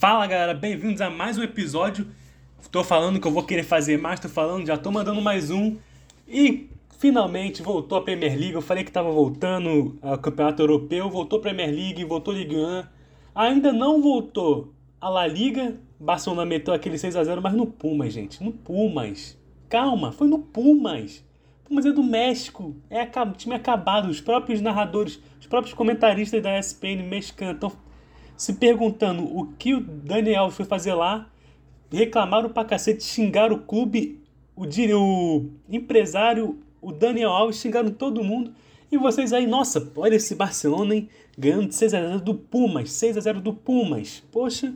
Fala galera, bem-vindos a mais um episódio. Tô falando que eu vou querer fazer mais, tô falando, já tô mandando mais um. E finalmente voltou a Premier League. Eu falei que tava voltando ao Campeonato Europeu, voltou a Premier League, voltou a Ligue 1. Ainda não voltou a La Liga. Barcelona meteu aquele 6 a 0 mas no Pumas, gente, no Pumas. Calma, foi no Pumas. Pumas é do México, é time acabado. Os próprios narradores, os próprios comentaristas da ESPN mexicana estão se perguntando o que o Daniel foi fazer lá, reclamaram pra cacete, xingaram o clube, o, o empresário, o Daniel Alves, xingaram todo mundo. E vocês aí, nossa, olha esse Barcelona, hein? Ganhando de 6x0 do Pumas, 6x0 do Pumas. Poxa,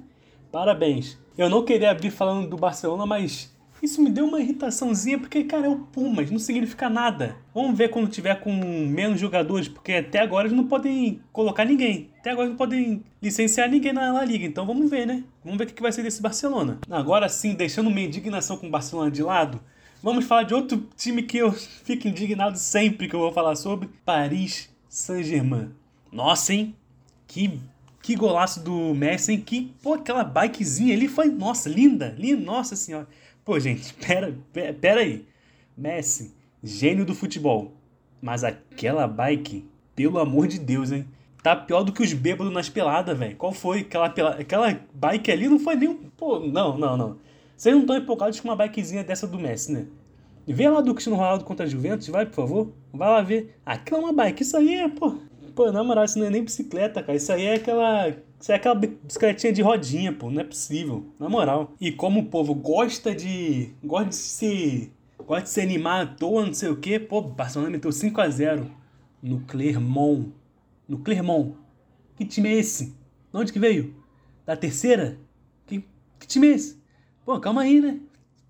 parabéns. Eu não queria abrir falando do Barcelona, mas isso me deu uma irritaçãozinha, porque, cara, é o Pumas, não significa nada. Vamos ver quando tiver com menos jogadores, porque até agora eles não podem colocar ninguém. Até agora não podem licenciar ninguém na La Liga, então vamos ver, né? Vamos ver o que vai ser desse Barcelona. Agora sim, deixando minha indignação com o Barcelona de lado, vamos falar de outro time que eu fico indignado sempre que eu vou falar sobre: Paris Saint-Germain. Nossa, hein? Que que golaço do Messi, hein? Que, pô, aquela bikezinha ali foi, nossa, linda, linda, nossa senhora. Pô, gente, pera, pera aí. Messi, gênio do futebol. Mas aquela bike, pelo amor de Deus, hein? Tá pior do que os bêbados nas peladas, velho. Qual foi? Aquela, pela... aquela bike ali não foi nem. Pô, não, não, não. Vocês não estão empolgados com uma bikezinha dessa do Messi, né? Vê lá do Cristiano Ronaldo contra a Juventus, vai, por favor. Vai lá ver. Aquilo é uma bike. Isso aí é, pô. Pô, na moral, isso não é nem bicicleta, cara. Isso aí é aquela isso é aquela bicicletinha de rodinha, pô. Não é possível. Na moral. E como o povo gosta de. Gosta de se. Gosta de se animar à toa, não sei o quê. Pô, Barcelona meteu 5x0 no Clermont. No Clermont. Que time é esse? De onde que veio? Da terceira? Que, que time é esse? Pô, calma aí, né?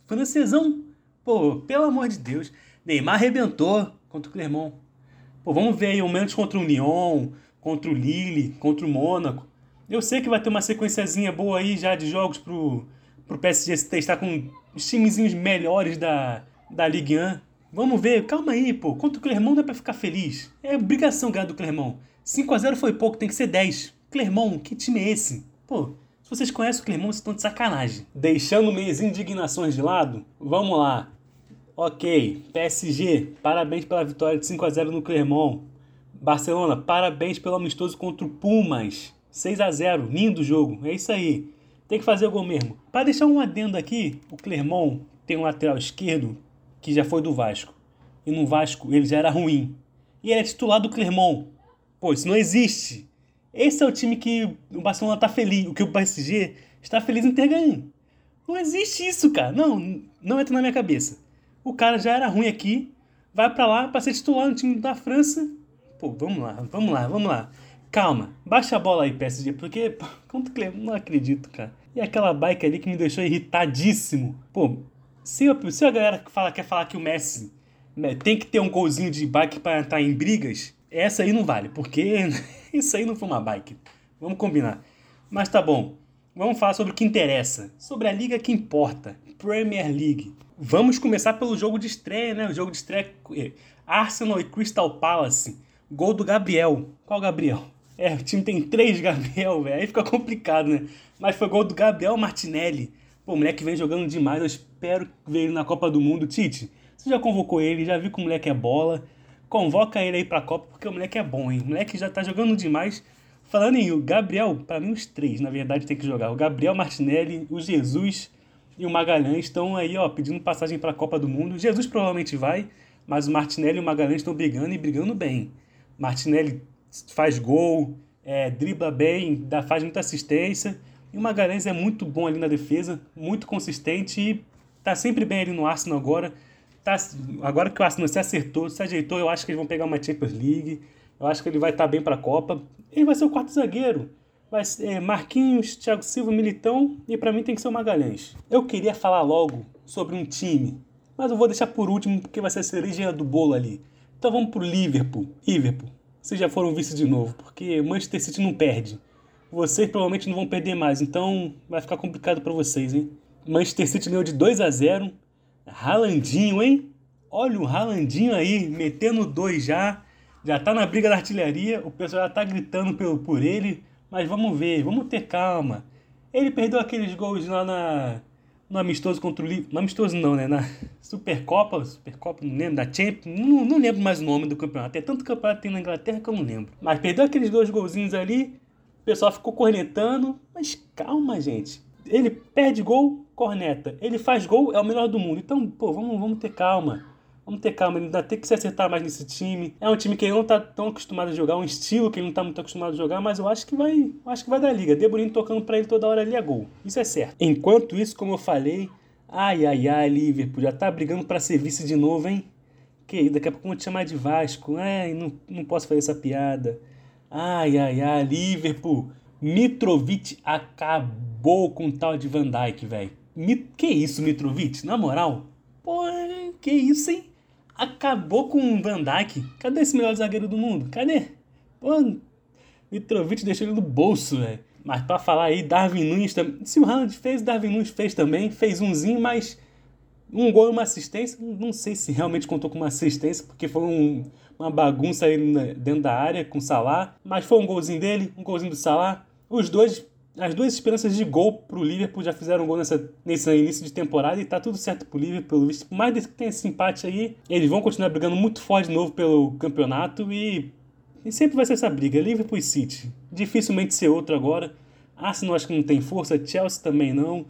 Francesão. Pô, pelo amor de Deus. Neymar arrebentou contra o Clermont. Pô, vamos ver aí o menos contra o Lyon, contra o Lille, contra o Mônaco. Eu sei que vai ter uma sequenciazinha boa aí já de jogos pro, pro PSG se testar com os timezinhos melhores da, da Ligue 1. Vamos ver, calma aí, pô. Contra o Clermont dá pra ficar feliz. É obrigação ganhar do Clermont. 5x0 foi pouco, tem que ser 10. Clermont, que time é esse? Pô, se vocês conhecem o Clermont, vocês estão de sacanagem. Deixando minhas indignações de lado, vamos lá. Ok, PSG, parabéns pela vitória de 5x0 no Clermont. Barcelona, parabéns pelo amistoso contra o Pumas. 6 a 0 lindo jogo, é isso aí. Tem que fazer o gol mesmo. Para deixar um adendo aqui, o Clermont tem um lateral esquerdo que já foi do Vasco. E no Vasco ele já era ruim. E ele é titular do Clermont. Pô, isso não existe. Esse é o time que o Barcelona tá feliz, o que o PSG está feliz em ter ganho. Não existe isso, cara. Não, não entra na minha cabeça. O cara já era ruim aqui, vai para lá para ser titular no time da França. Pô, vamos lá, vamos lá, vamos lá. Calma, baixa a bola aí, PSG, porque quanto que não acredito, cara. E aquela bike ali que me deixou irritadíssimo. Pô, se, a, se a galera fala, quer falar que o Messi né, tem que ter um golzinho de bike para entrar em brigas, essa aí não vale, porque isso aí não foi uma bike. Vamos combinar. Mas tá bom. Vamos falar sobre o que interessa, sobre a liga que importa, Premier League. Vamos começar pelo jogo de estreia, né? O jogo de estreia é Arsenal e Crystal Palace. Gol do Gabriel. Qual Gabriel? É, o time tem três Gabriel, velho. Aí fica complicado, né? Mas foi gol do Gabriel Martinelli. Pô, o moleque vem jogando demais. Eu espero ver ele na Copa do Mundo. Tite, você já convocou ele, já viu que o moleque é bola. Convoca ele aí pra Copa, porque o moleque é bom, hein? O moleque já tá jogando demais. Falando em o Gabriel, para mim os três, na verdade, tem que jogar. O Gabriel Martinelli, o Jesus e o Magalhães estão aí, ó, pedindo passagem para a Copa do Mundo. Jesus provavelmente vai, mas o Martinelli e o Magalhães estão brigando e brigando bem. Martinelli faz gol, é, dribla bem, dá, faz muita assistência. E o Magalhães é muito bom ali na defesa, muito consistente e tá sempre bem ali no Arsenal agora. Tá, agora que o Arsenal se acertou, se ajeitou, eu acho que eles vão pegar uma Champions League. Eu acho que ele vai estar tá bem para a Copa. Ele vai ser o quarto zagueiro. Vai ser é, Marquinhos, Thiago Silva, Militão e para mim tem que ser o Magalhães. Eu queria falar logo sobre um time, mas eu vou deixar por último porque vai ser a cereja do bolo ali. Então vamos pro Liverpool. Liverpool vocês já foram vice de novo, porque Manchester City não perde. Vocês provavelmente não vão perder mais, então vai ficar complicado para vocês, hein? Manchester City ganhou de 2 a 0. Ralandinho, hein? Olha o Ralandinho aí, metendo dois já. Já tá na briga da artilharia, o pessoal já tá gritando por, por ele, mas vamos ver, vamos ter calma. Ele perdeu aqueles gols lá na, no amistoso contra o Liverpool. No amistoso não, né? Na Supercopa, Supercopa, não lembro, da Champions. Não, não lembro mais o nome do campeonato. Tem tanto campeonato tem na Inglaterra que eu não lembro. Mas perdeu aqueles dois golzinhos ali. O pessoal ficou cornetando. Mas calma, gente. Ele perde gol, corneta. Ele faz gol, é o melhor do mundo. Então, pô, vamos, vamos ter calma. Vamos ter calma, ele ainda tem que se acertar mais nesse time. É um time que ele não tá tão acostumado a jogar, um estilo que ele não tá muito acostumado a jogar, mas eu acho que vai, acho que vai dar liga. De Bruyne tocando para ele toda hora ali é gol. Isso é certo. Enquanto isso, como eu falei, ai ai ai, Liverpool já tá brigando para ser vice de novo, hein? Que daqui a pouco vão te chamar de Vasco. É, não, não posso fazer essa piada. Ai ai ai, Liverpool. Mitrovic acabou com o tal de Van Dijk, velho. Que isso, Mitrovic? Na moral? Pô, que isso, hein? Acabou com o Van Dijk. Cadê esse melhor zagueiro do mundo? Cadê? Pô, Mitrovic deixou ele no bolso, velho. Mas para falar aí, Darwin Nunes também. Se o Haaland fez, Darwin Nunes fez também. Fez umzinho, mas um gol e uma assistência. Não sei se realmente contou com uma assistência, porque foi um, uma bagunça aí dentro da área com o Salah. Mas foi um golzinho dele, um golzinho do Salah. Os dois as duas esperanças de gol pro Liverpool já fizeram gol nessa, nesse início de temporada e tá tudo certo pro Liverpool, pelo visto. Por mais que tenha esse empate aí, eles vão continuar brigando muito forte de novo pelo campeonato e, e sempre vai ser essa briga, Liverpool e City. Dificilmente ser outro agora. Arsenal acho que não tem força, Chelsea também não.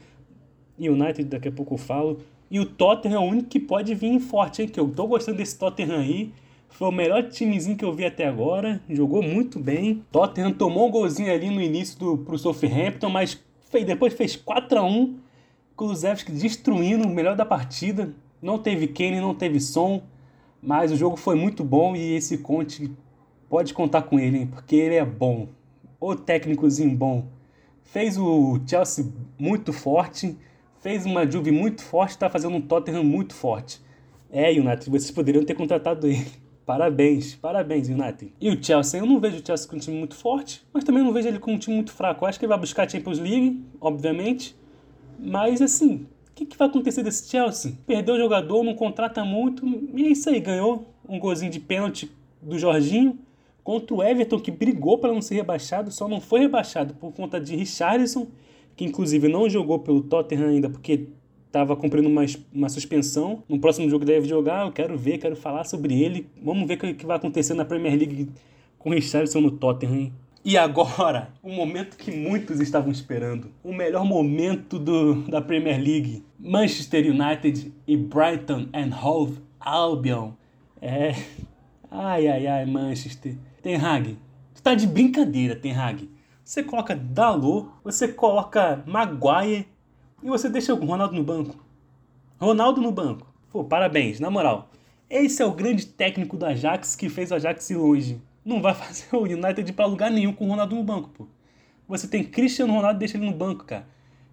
United daqui a pouco eu falo. E o Tottenham é o único que pode vir forte, hein? Que eu tô gostando desse Tottenham aí. Foi o melhor timezinho que eu vi até agora. Jogou muito bem. Tottenham tomou um golzinho ali no início do, pro Southampton, mas fez, depois fez 4 a 1 Kulusevski destruindo o melhor da partida. Não teve Kane, não teve som. Mas o jogo foi muito bom e esse Conte pode contar com ele, hein? porque ele é bom. O técnicozinho bom. Fez o Chelsea muito forte, fez uma Juve muito forte, está fazendo um Tottenham muito forte. É, United, vocês poderiam ter contratado ele. Parabéns, parabéns, United. E o Chelsea, eu não vejo o Chelsea com um time muito forte, mas também não vejo ele com um time muito fraco. Eu acho que ele vai buscar a Champions League, obviamente. Mas assim, o que, que, vai acontecer desse Chelsea? Perdeu o jogador, não contrata muito, e é isso aí, ganhou um golzinho de pênalti do Jorginho contra o Everton, que brigou para não ser rebaixado, só não foi rebaixado por conta de Richarlison, que inclusive não jogou pelo Tottenham ainda porque estava cumprindo uma, uma suspensão. No próximo jogo deve jogar, eu quero ver, quero falar sobre ele. Vamos ver o que, vai acontecer na Premier League com o Richarlison no Tottenham. E agora, o momento que muitos estavam esperando. O melhor momento do, da Premier League. Manchester United e Brighton and Hove Albion. É... Ai, ai, ai, Manchester. Ten Hag, tu tá de brincadeira, Ten Hag. Você coloca Dalot, você coloca Maguire e você deixa o Ronaldo no banco. Ronaldo no banco. Pô, parabéns, na moral. Esse é o grande técnico do Ajax que fez o Ajax ir longe. Não vai fazer o United ir pra lugar nenhum com o Ronaldo no banco, pô. Você tem Cristiano Ronaldo deixa ele no banco, cara.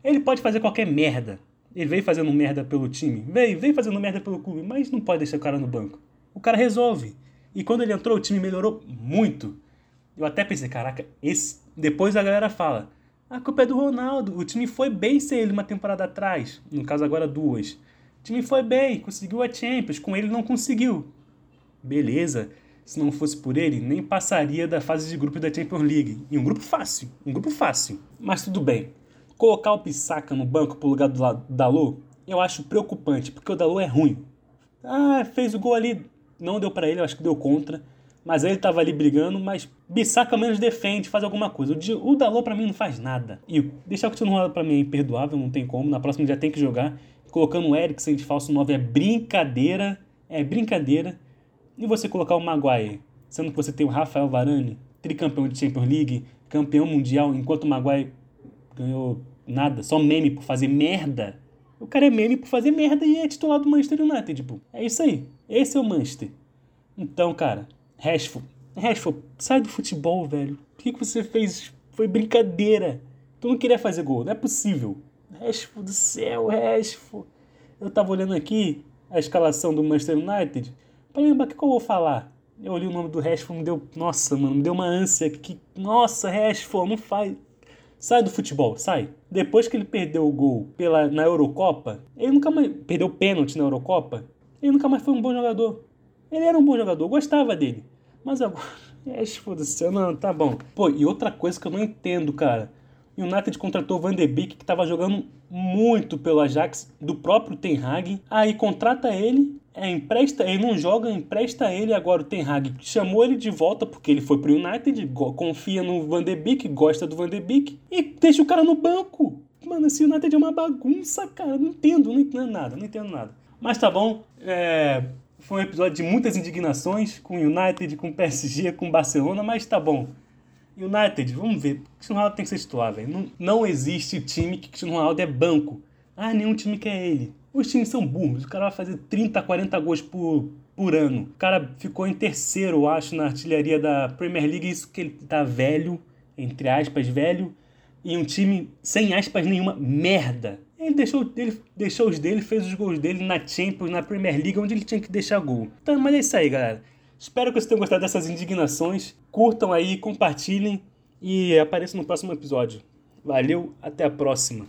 Ele pode fazer qualquer merda. Ele veio fazendo merda pelo time. Veio, veio fazendo merda pelo clube, mas não pode deixar o cara no banco. O cara resolve. E quando ele entrou, o time melhorou muito. Eu até pensei, caraca, esse. Depois a galera fala. A culpa é do Ronaldo. O time foi bem sem ele uma temporada atrás. No caso, agora duas. O time foi bem, conseguiu a Champions. Com ele não conseguiu. Beleza. Se não fosse por ele, nem passaria da fase de grupo da Champions League. E um grupo fácil. Um grupo fácil. Mas tudo bem. Colocar o Pissaca no banco pro lugar do Dalô, eu acho preocupante, porque o Dalô é ruim. Ah, fez o gol ali. Não deu para ele, eu acho que deu contra. Mas ele tava ali brigando, mas Bissaka menos defende, faz alguma coisa. O, o Dalot para mim não faz nada. E deixar o Ronaldo para mim é imperdoável, não tem como. Na próxima já tem que jogar. Colocando o Eriksen de falso 9 é brincadeira. É brincadeira. E você colocar o Maguire, sendo que você tem o Rafael Varane, tricampeão de Champions League, campeão mundial, enquanto o Maguire ganhou nada, só meme por fazer merda. O cara é meme por fazer merda e é titular do Manchester United, tipo. É isso aí. Esse é o Manchester. Então, cara, Rashford, Rashford, sai do futebol, velho. O que, que você fez? Foi brincadeira. Tu não queria fazer gol, não é possível. Rashford do céu, Rashford. Eu tava olhando aqui a escalação do Manchester United pra lembrar o que, que eu vou falar. Eu olhei o nome do Rashford, me deu. Nossa, mano, me deu uma ânsia. Que, nossa, Rashford, não faz. Sai do futebol, sai. Depois que ele perdeu o gol pela, na Eurocopa, ele nunca mais. Perdeu o pênalti na Eurocopa, ele nunca mais foi um bom jogador. Ele era um bom jogador, eu gostava dele. Mas agora. É, foda-se, não, tá bom. Pô, e outra coisa que eu não entendo, cara. o United contratou o Van de Beek, que estava jogando muito pelo Ajax, do próprio Ten Hag. Aí contrata ele, é, empresta, ele não joga, empresta ele. Agora o Ten Hag chamou ele de volta porque ele foi pro United, confia no Van de Beek, gosta do Van de Beek e deixa o cara no banco. Mano, esse United é uma bagunça, cara. Não entendo, não entendo nada, não entendo nada. Mas tá bom, é, foi um episódio de muitas indignações com o United, com o PSG, com o Barcelona, mas tá bom. United, vamos ver. Cristiano Ronaldo tem que ser titular, velho. Não, não existe time que Cristiano Ronaldo é banco. Ah, nenhum time que é ele. Os times são burros. O cara vai fazer 30, 40 gols por, por ano. O cara ficou em terceiro, eu acho, na artilharia da Premier League. Isso que ele tá velho, entre aspas, velho. E um time sem aspas nenhuma, merda. Ele deixou, ele deixou os dele, fez os gols dele na Champions, na Premier League, onde ele tinha que deixar gol. Então, mas é isso aí, galera. Espero que vocês tenham gostado dessas indignações. Curtam aí, compartilhem e apareçam no próximo episódio. Valeu, até a próxima.